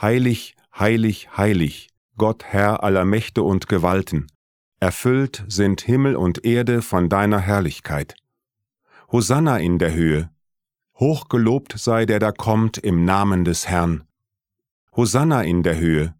Heilig, heilig, heilig, Gott Herr aller Mächte und Gewalten, erfüllt sind Himmel und Erde von deiner Herrlichkeit. Hosanna in der Höhe, hochgelobt sei der da kommt im Namen des Herrn. Hosanna in der Höhe,